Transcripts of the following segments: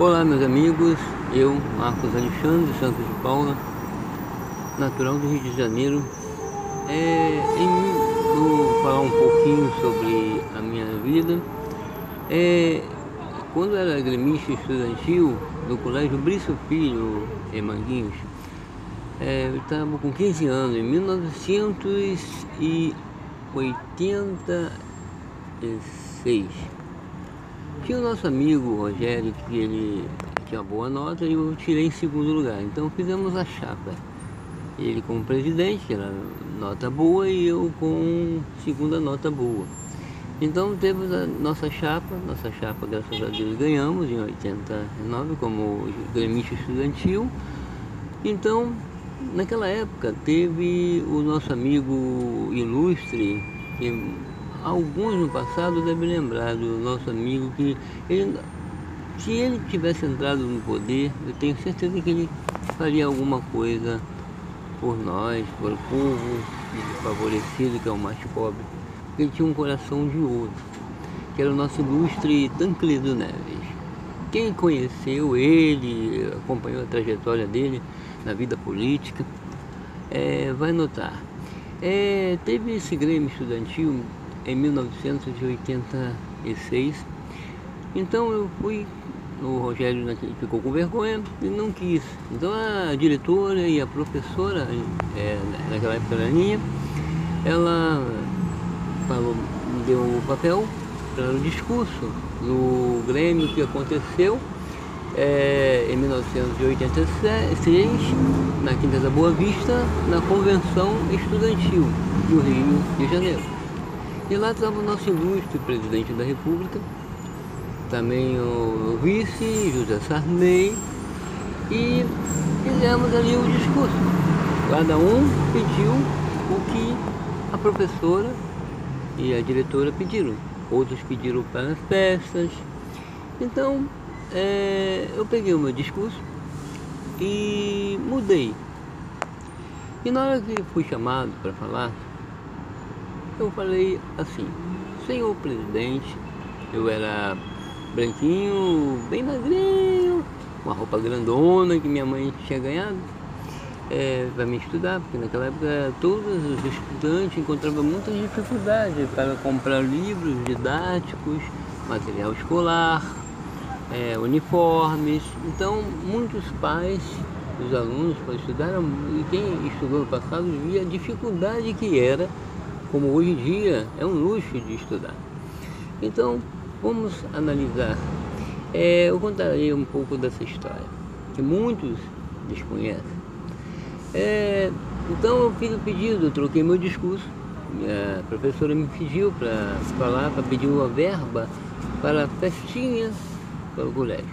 Olá meus amigos, eu, Marcos Alexandre Santos de Paula, natural do Rio de Janeiro. É, em, vou falar um pouquinho sobre a minha vida. É, quando era gremista estudantil no colégio Brício Filho, em Manguinhos, é, eu estava com 15 anos, em 1986. Tinha o nosso amigo Rogério, que ele tinha boa nota e eu tirei em segundo lugar. Então fizemos a chapa. Ele como presidente, era nota boa e eu com segunda nota boa. Então temos a nossa chapa, nossa chapa graças a Deus ganhamos em 89 como gremista estudantil. Então, naquela época teve o nosso amigo ilustre, que alguns no passado devem lembrar do nosso amigo que ele, se ele tivesse entrado no poder, eu tenho certeza que ele faria alguma coisa por nós, por o povo desfavorecido, que é o mais pobre. Ele tinha um coração de ouro, que era o nosso ilustre Tancredo Neves. Quem conheceu ele, acompanhou a trajetória dele na vida política, é, vai notar. É, teve esse Grêmio Estudantil em 1986. Então eu fui, o Rogério ficou com vergonha e não quis. Então a diretora e a professora, é, naquela época era minha, ela falou, me deu o papel para o discurso no Grêmio que aconteceu é, em 1986, na Quinta da Boa Vista, na Convenção Estudantil do Rio de Janeiro. E lá estava o nosso ilustre presidente da República, também o vice, José Sarney, e fizemos ali o discurso. Cada um pediu o que a professora e a diretora pediram. Outros pediram para as festas. Então, é, eu peguei o meu discurso e mudei. E na hora que fui chamado para falar, eu falei assim, senhor presidente, eu era branquinho, bem magrinho, uma roupa grandona que minha mãe tinha ganhado é, para me estudar, porque naquela época todos os estudantes encontravam muitas dificuldades para comprar livros didáticos, material escolar, é, uniformes. Então muitos pais dos alunos para estudar, e quem estudou no passado via a dificuldade que era como hoje em dia é um luxo de estudar. Então, vamos analisar. É, eu contarei um pouco dessa história, que muitos desconhecem. É, então, eu fiz o pedido, eu troquei meu discurso. A professora me pediu para falar, para pedir uma verba para festinhas para o colégio.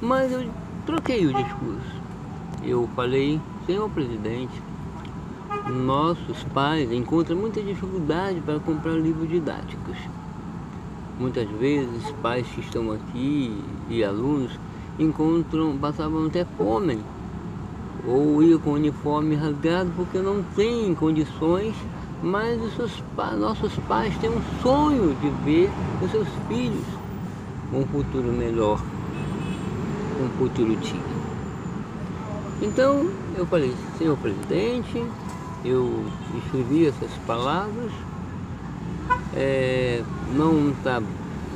Mas eu troquei o discurso. Eu falei, senhor presidente, nossos pais encontram muita dificuldade para comprar livros didáticos. Muitas vezes pais que estão aqui e alunos encontram, passavam até fome ou iam com o uniforme rasgado porque não têm condições, mas seus, nossos pais têm um sonho de ver os seus filhos um futuro melhor, um futuro digno. Então eu falei, senhor presidente, eu escrevi essas palavras, é, não está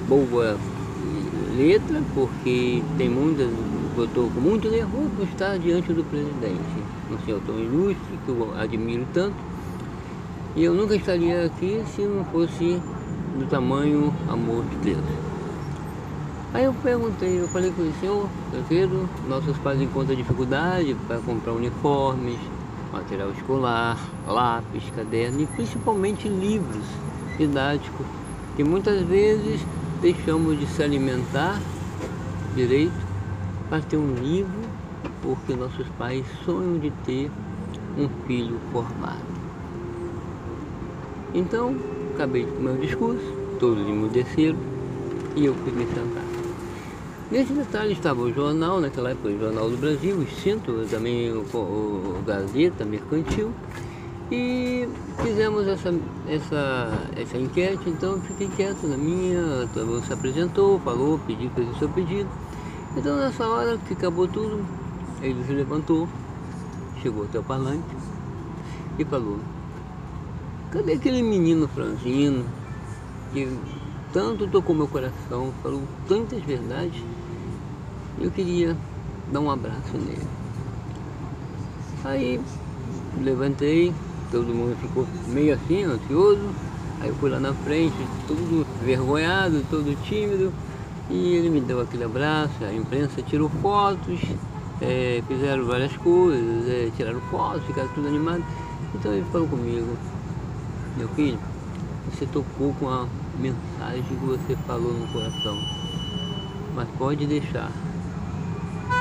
boa letra, porque tem muitas, eu estou com muito nervoso por estar diante do presidente, um senhor tão ilustre, que eu admiro tanto, e eu nunca estaria aqui se não fosse do tamanho amor de Deus. Aí eu perguntei, eu falei com o senhor, Pedro, nossos pais encontram dificuldade para comprar uniformes, material escolar, lápis, caderno e principalmente livros didáticos, que muitas vezes deixamos de se alimentar direito para ter um livro, porque nossos pais sonham de ter um filho formado. Então, acabei com o meu discurso, todos emudeceram e eu fui me sentar. Nesse detalhe estava o jornal, naquela época o Jornal do Brasil, o extinto, também o, o, Gazeta Mercantil, e fizemos essa, essa, essa enquete, então eu fiquei quieto na minha, se apresentou, falou, pediu, fez o seu pedido, Então nessa hora que acabou tudo, ele se levantou, chegou até o palanque e falou, cadê aquele menino franzino que tanto tocou meu coração, falou tantas verdades, eu queria dar um abraço nele. Aí levantei, todo mundo ficou meio assim, ansioso, aí eu fui lá na frente, todo vergonhado, todo tímido, e ele me deu aquele abraço, a imprensa tirou fotos, é, fizeram várias coisas, é, tiraram fotos, ficaram tudo animado. Então ele falou comigo, meu filho, você tocou com a mensagem que você falou no coração, mas pode deixar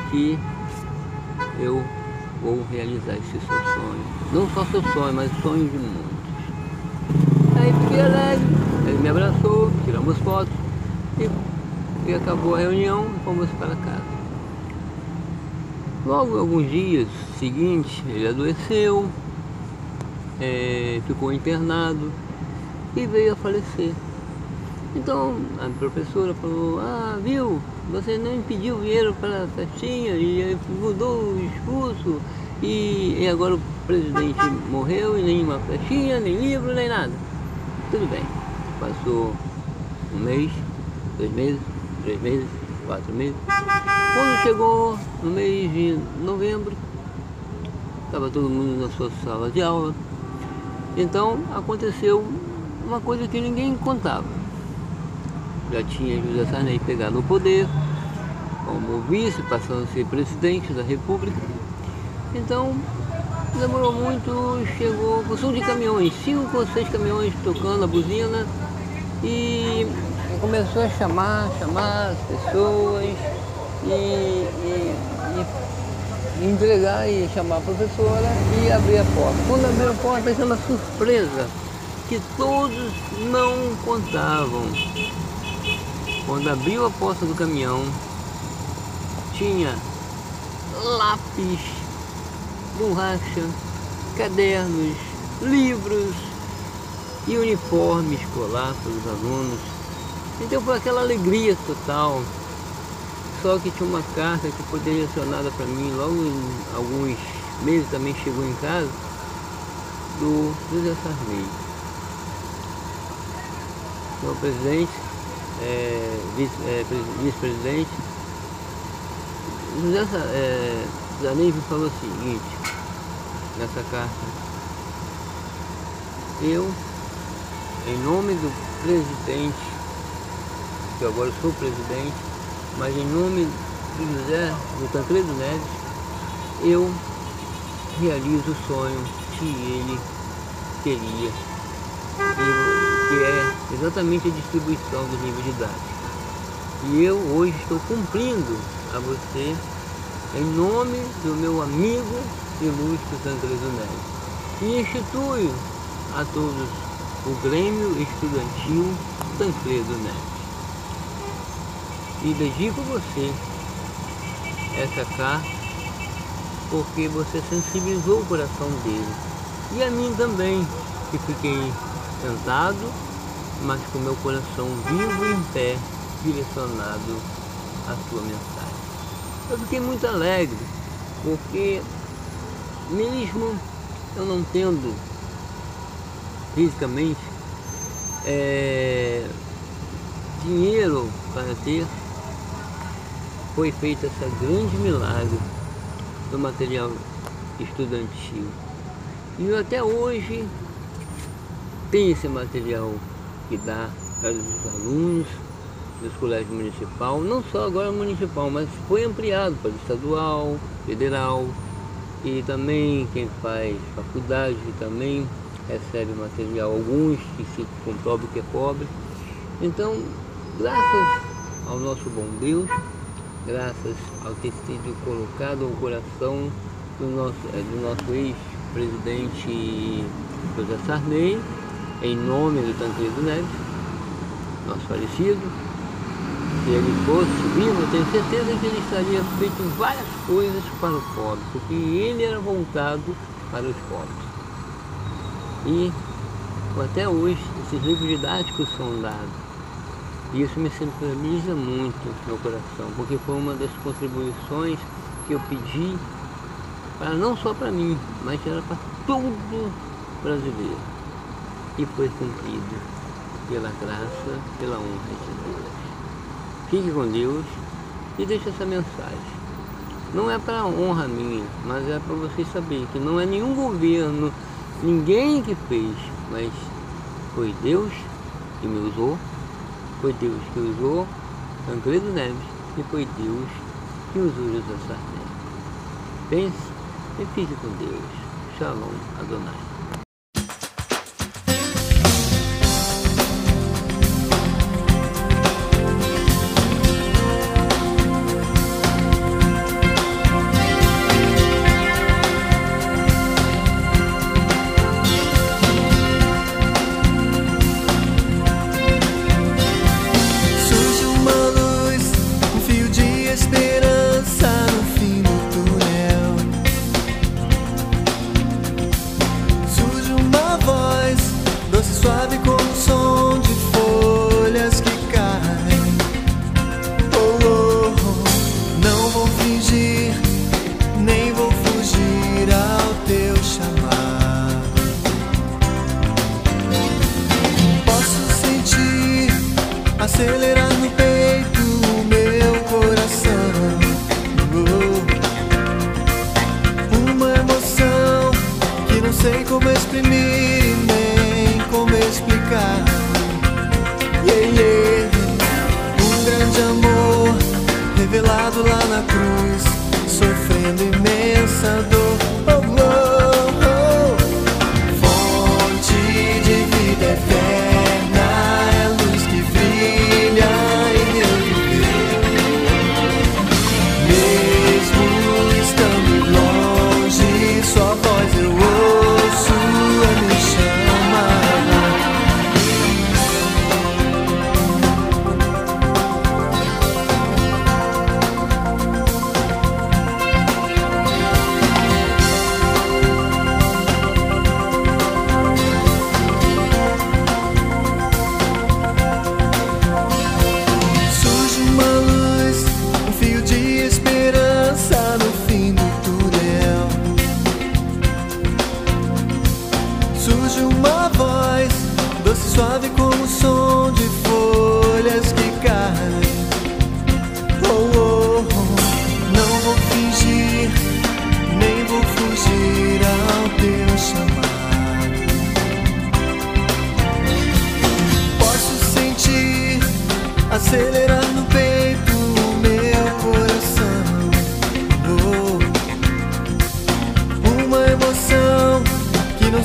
que eu vou realizar esse seu sonho. Não só seu sonho, mas sonho de muitos. Aí fiquei alegre, ele me abraçou, tiramos fotos e, e acabou a reunião e fomos para casa. Logo alguns dias seguintes, ele adoeceu, é, ficou internado e veio a falecer. Então a professora falou, ah, viu, você não impediu dinheiro para a festinha e mudou o discurso e, e agora o presidente morreu e nenhuma festinha, nem livro, nem nada. Tudo bem. Passou um mês, dois meses, três meses, quatro meses. Quando chegou no mês de novembro, estava todo mundo na sua sala de aula. Então aconteceu uma coisa que ninguém contava. Já tinha José Sarney pegado o poder, como vice, passando a ser presidente da república. Então demorou muito, chegou com som de caminhões, cinco ou seis caminhões tocando a buzina e começou a chamar, chamar as pessoas e, e, e entregar e chamar a professora e abrir a porta. Quando abriu a porta, uma surpresa que todos não contavam. Quando abriu a porta do caminhão, tinha lápis, borracha, cadernos, livros e uniforme escolar para os alunos. Então foi aquela alegria total. Só que tinha uma carta que foi direcionada para mim logo em alguns meses também chegou em casa do José Sarney. O presidente, é, vice-presidente, é, José é, Sarney falou o seguinte nessa carta. Eu, em nome do presidente, que eu agora sou presidente, mas em nome do José, do Tancredo Neves, eu realizo o sonho que ele queria, que é exatamente a distribuição dos livros didáticos. E eu hoje estou cumprindo a você em nome do meu amigo ilustre Tancredo Neves e instituo a todos o Grêmio Estudantil Tancredo Neves e dedico a você essa carta porque você sensibilizou o coração dele e a mim também que fiquei sentado mas com meu coração vivo e em pé direcionado à sua mensagem eu fiquei muito alegre porque mesmo eu não tendo fisicamente é, dinheiro para ter foi feito esse grande milagre do material estudantil. E até hoje tem esse material que dá para os alunos dos colégios municipal, não só agora municipal, mas foi ampliado para o estadual, federal e também quem faz faculdade também recebe material, alguns que se comprova que é pobre. Então, graças ao nosso bom Deus, graças ao ter sido colocado ao coração do nosso, eh, do nosso ex-presidente José Sarney, em nome do Tancredo Neves, nosso falecido. Se ele fosse vivo, eu tenho certeza que ele estaria feito várias coisas para o pobre, porque ele era voltado para os pobres. E até hoje, esses livros didáticos são dados. E isso me simboliza muito meu coração, porque foi uma das contribuições que eu pedi para não só para mim, mas era para todo brasileiro. E foi cumprido pela graça, pela honra de Deus. Fique com Deus e deixe essa mensagem. Não é para honra minha, mas é para vocês saberem que não é nenhum governo, ninguém que fez, mas foi Deus que me usou, foi Deus que usou Tancredo Neves e foi Deus que usou José Sarney. Pense e fique com Deus. Shalom Adonai.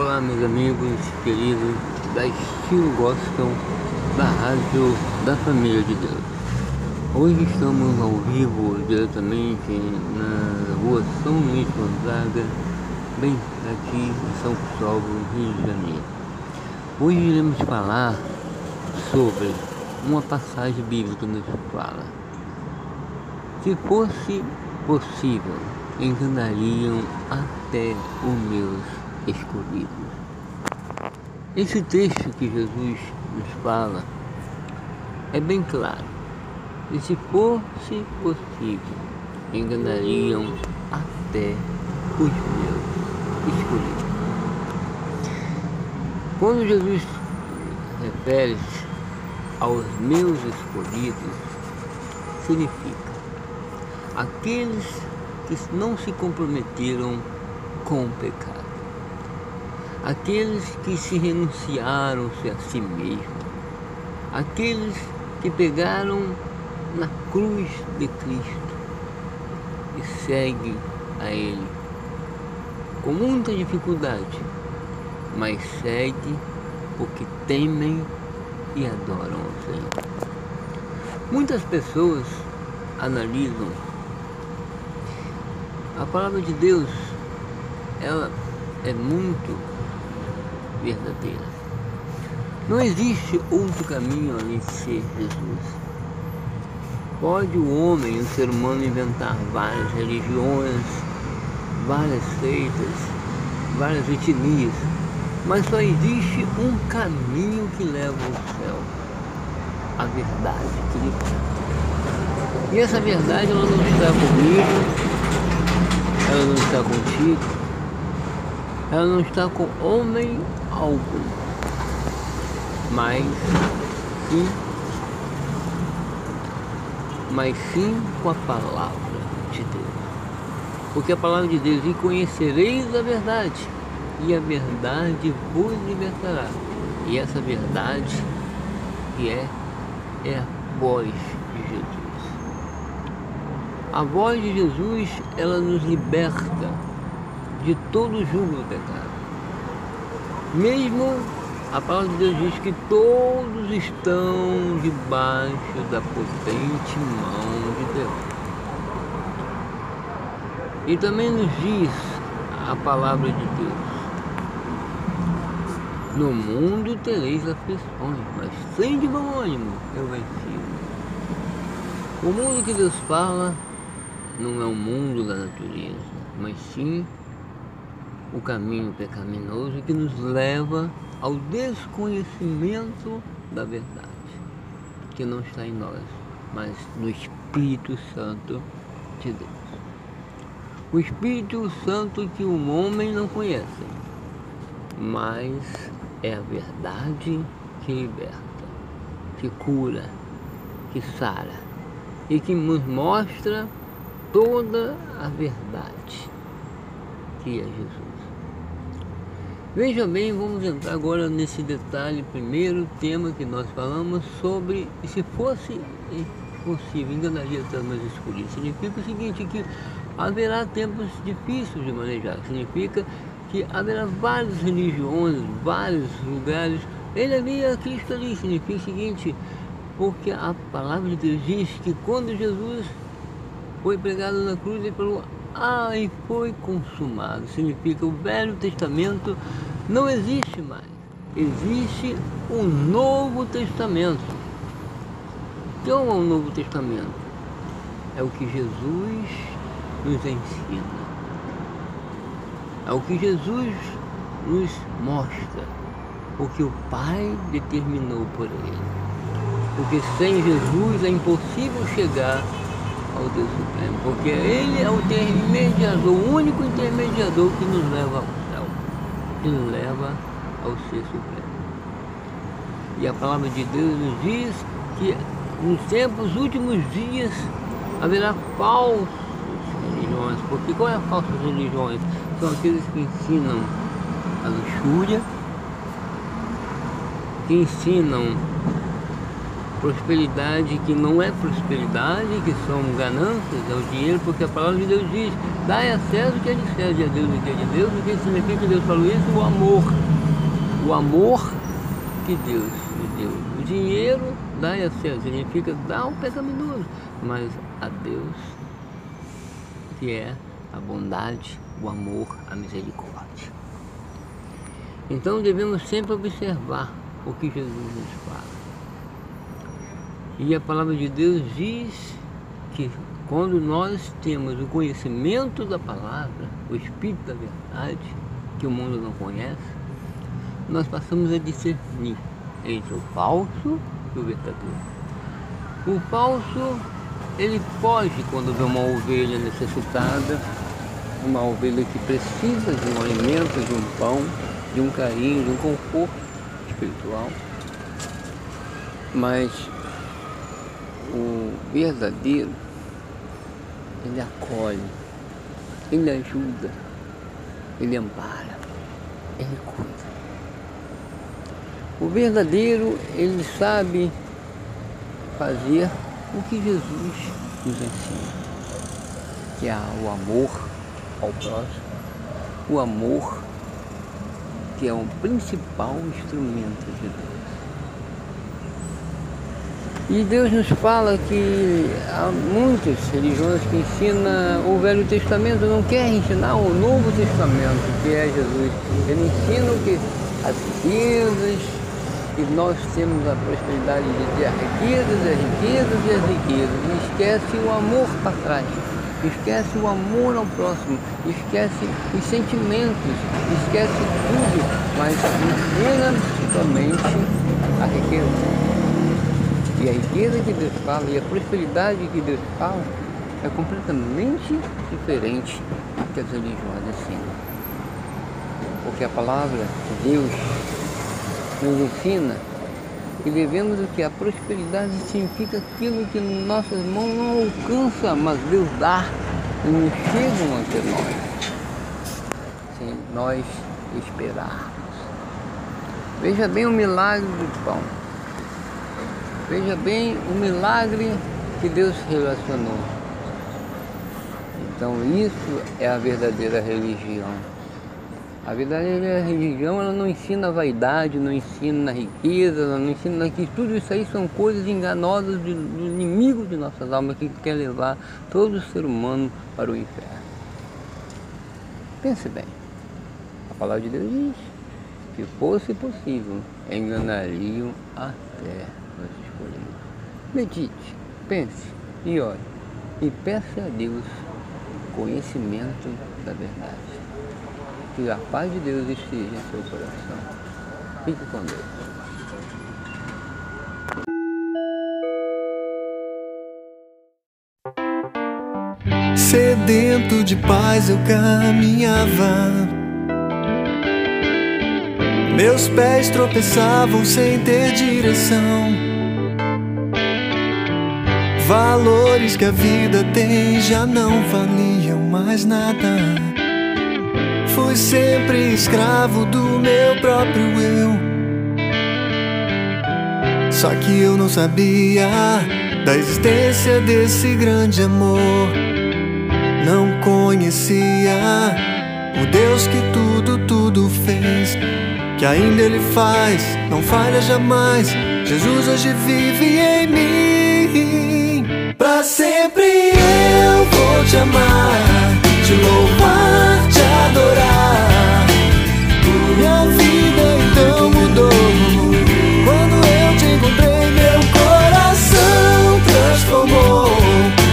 Olá meus amigos queridos da Estilo Gospel da Rádio da Família de Deus. Hoje estamos ao vivo diretamente na rua São Luís Gonzaga, bem aqui em São Cristóvão, Rio de Janeiro. Hoje iremos falar sobre uma passagem bíblica nos fala. Se fosse possível, enganariam até os meus escolhidos. Esse texto que Jesus nos fala é bem claro. E se fosse possível, enganariam até os meus escolhidos. Quando Jesus refere-se aos meus escolhidos, significa aqueles que não se comprometeram com o pecado, aqueles que se renunciaram-se a si mesmos, aqueles que pegaram na cruz de Cristo e seguem a Ele. Com muita dificuldade, mas seguem porque temem e adoram o Senhor. Muitas pessoas analisam. A palavra de Deus, ela é muito verdadeira. Não existe outro caminho além de ser Jesus. Pode o homem, o ser humano, inventar várias religiões, várias seitas, várias etnias, mas só existe um caminho que leva ao céu, a verdade liberta. E essa verdade ela não está comigo, ela não está contigo, ela não está com homem algum, mas sim, mas sim com a palavra de Deus. Porque a palavra de Deus, e conhecereis a verdade, e a verdade vos libertará. E essa verdade que é, é a voz de Jesus. A voz de Jesus, ela nos liberta de todo julgo do pecado. Mesmo a palavra de Deus diz que todos estão debaixo da potente mão de Deus. E também nos diz a palavra de Deus no mundo tereis aflições, mas sem de bom ânimo eu venci. O mundo que Deus fala não é o mundo da natureza, mas sim o caminho pecaminoso que nos leva ao desconhecimento da verdade, que não está em nós, mas no Espírito Santo de Deus. O Espírito Santo que o homem não conhece, mas é a verdade que liberta, que cura, que sara e que nos mostra toda a verdade que é Jesus. Veja bem, vamos entrar agora nesse detalhe, primeiro tema que nós falamos sobre se fosse possível, enganaria até mais escolhidos. Significa o seguinte, que haverá tempos difíceis de manejar. Significa que haverá várias religiões, vários lugares. Ele havia Cristo ali, significa o seguinte, porque a palavra de Deus diz que quando Jesus foi pregado na cruz, ele falou, ah, e foi consumado. Significa o Velho Testamento não existe mais. Existe um Novo Testamento. O que é o Novo Testamento? É o que Jesus nos ensina. É o que Jesus nos mostra, o que o Pai determinou por ele. Porque sem Jesus é impossível chegar ao Deus Supremo, porque Ele é o intermediador, o único intermediador que nos leva ao céu, que nos leva ao Ser Supremo. E a palavra de Deus nos diz que nos tempos últimos dias haverá falsos religiões, porque qual é a falsas religiões? são aqueles que ensinam a luxúria, que ensinam prosperidade que não é prosperidade, que são ganâncias, é o dinheiro, porque a palavra de Deus diz, dai a César o que é de César e a Deus o que é de Deus, o que significa que Deus falou isso? O amor. O amor que Deus me deu. O dinheiro, dai a César, significa dar ao pecaminoso, mas a Deus, que é a bondade, o amor, a misericórdia. Então devemos sempre observar o que Jesus nos fala. E a palavra de Deus diz que quando nós temos o conhecimento da palavra, o Espírito da verdade, que o mundo não conhece, nós passamos a discernir entre o falso e o verdadeiro. O falso, ele pode, quando vê uma ovelha necessitada, uma ovelha que precisa de um alimento, de um pão, de um carinho, de um conforto espiritual, mas o verdadeiro, ele acolhe, ele ajuda, ele ampara, ele cuida. O verdadeiro, ele sabe fazer o que Jesus nos ensina, que é o amor ao próximo, o amor que é o principal instrumento de Deus. E Deus nos fala que há muitas religiões que ensinam o Velho Testamento, não quer ensinar o Novo Testamento, que é Jesus. Ele ensina que as riquezas, que nós temos a prosperidade de ter as riquezas, as riquezas e as riquezas. E esquece o amor para trás, esquece o amor ao próximo, esquece os sentimentos, esquece tudo, mas ensina somente a riqueza. E a riqueza que Deus fala e a prosperidade que Deus fala é completamente diferente do que as religiões ensinam. Porque a palavra de Deus nos ensina que devemos o que? A prosperidade significa aquilo que nossas mãos não alcançam, mas Deus dá e nos chegam até nós. Se nós esperarmos. Veja bem o milagre do pão. Veja bem o milagre que Deus relacionou. Então isso é a verdadeira religião. A verdadeira religião ela não ensina vaidade, não ensina riqueza, ela não ensina que tudo isso aí são coisas enganosas do inimigo de nossas almas que quer levar todo ser humano para o inferno. Pense bem, a palavra de Deus diz, se fosse possível, enganariam até Medite, pense e ore e peça a Deus conhecimento da verdade. Que a paz de Deus esteja em seu coração. Fique com Deus. Sedento de paz eu caminhava. Meus pés tropeçavam sem ter direção. Valores que a vida tem já não valiam mais nada. Fui sempre escravo do meu próprio eu. Só que eu não sabia da existência desse grande amor. Não conhecia o Deus que tudo, tudo fez. Que ainda Ele faz, não falha jamais. Jesus hoje vive em mim. Sempre eu vou te amar, te louvar, te adorar. Minha vida então mudou. Quando eu te encontrei, meu coração transformou.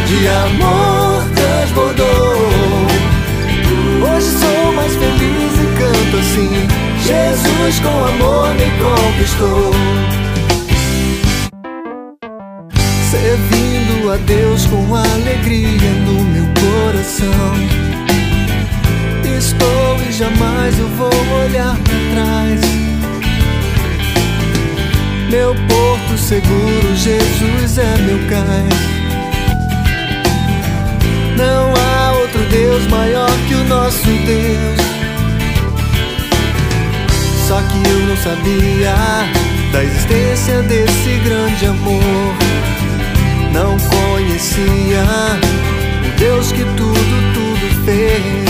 De amor transbordou. Hoje sou mais feliz e canto assim. Jesus com amor me conquistou. servindo a Deus com alegria no meu coração. Estou e jamais eu vou olhar para trás. Meu porto seguro, Jesus é meu cais. Não há outro Deus maior que o nosso Deus. Só que eu não sabia da existência desse grande amor não conhecia. O Deus que tudo, tudo fez,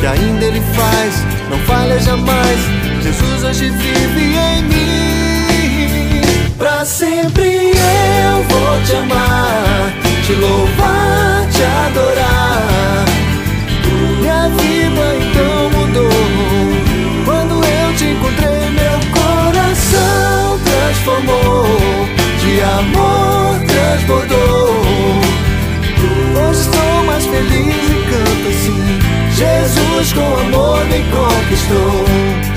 que ainda Ele faz, não falha jamais. Jesus hoje vive em mim. Pra sempre eu vou te amar, te louvar, te adorar. Minha vida então mudou. Quando eu te encontrei, meu coração transformou. Amor transbordou. Hoje estou mais feliz e canto assim. Jesus com amor me conquistou.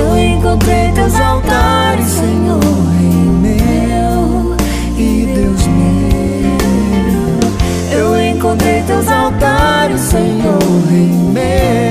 Eu encontrei teus altares, Senhor, em meu e Deus meu. Eu encontrei teus altares, Senhor, em meu.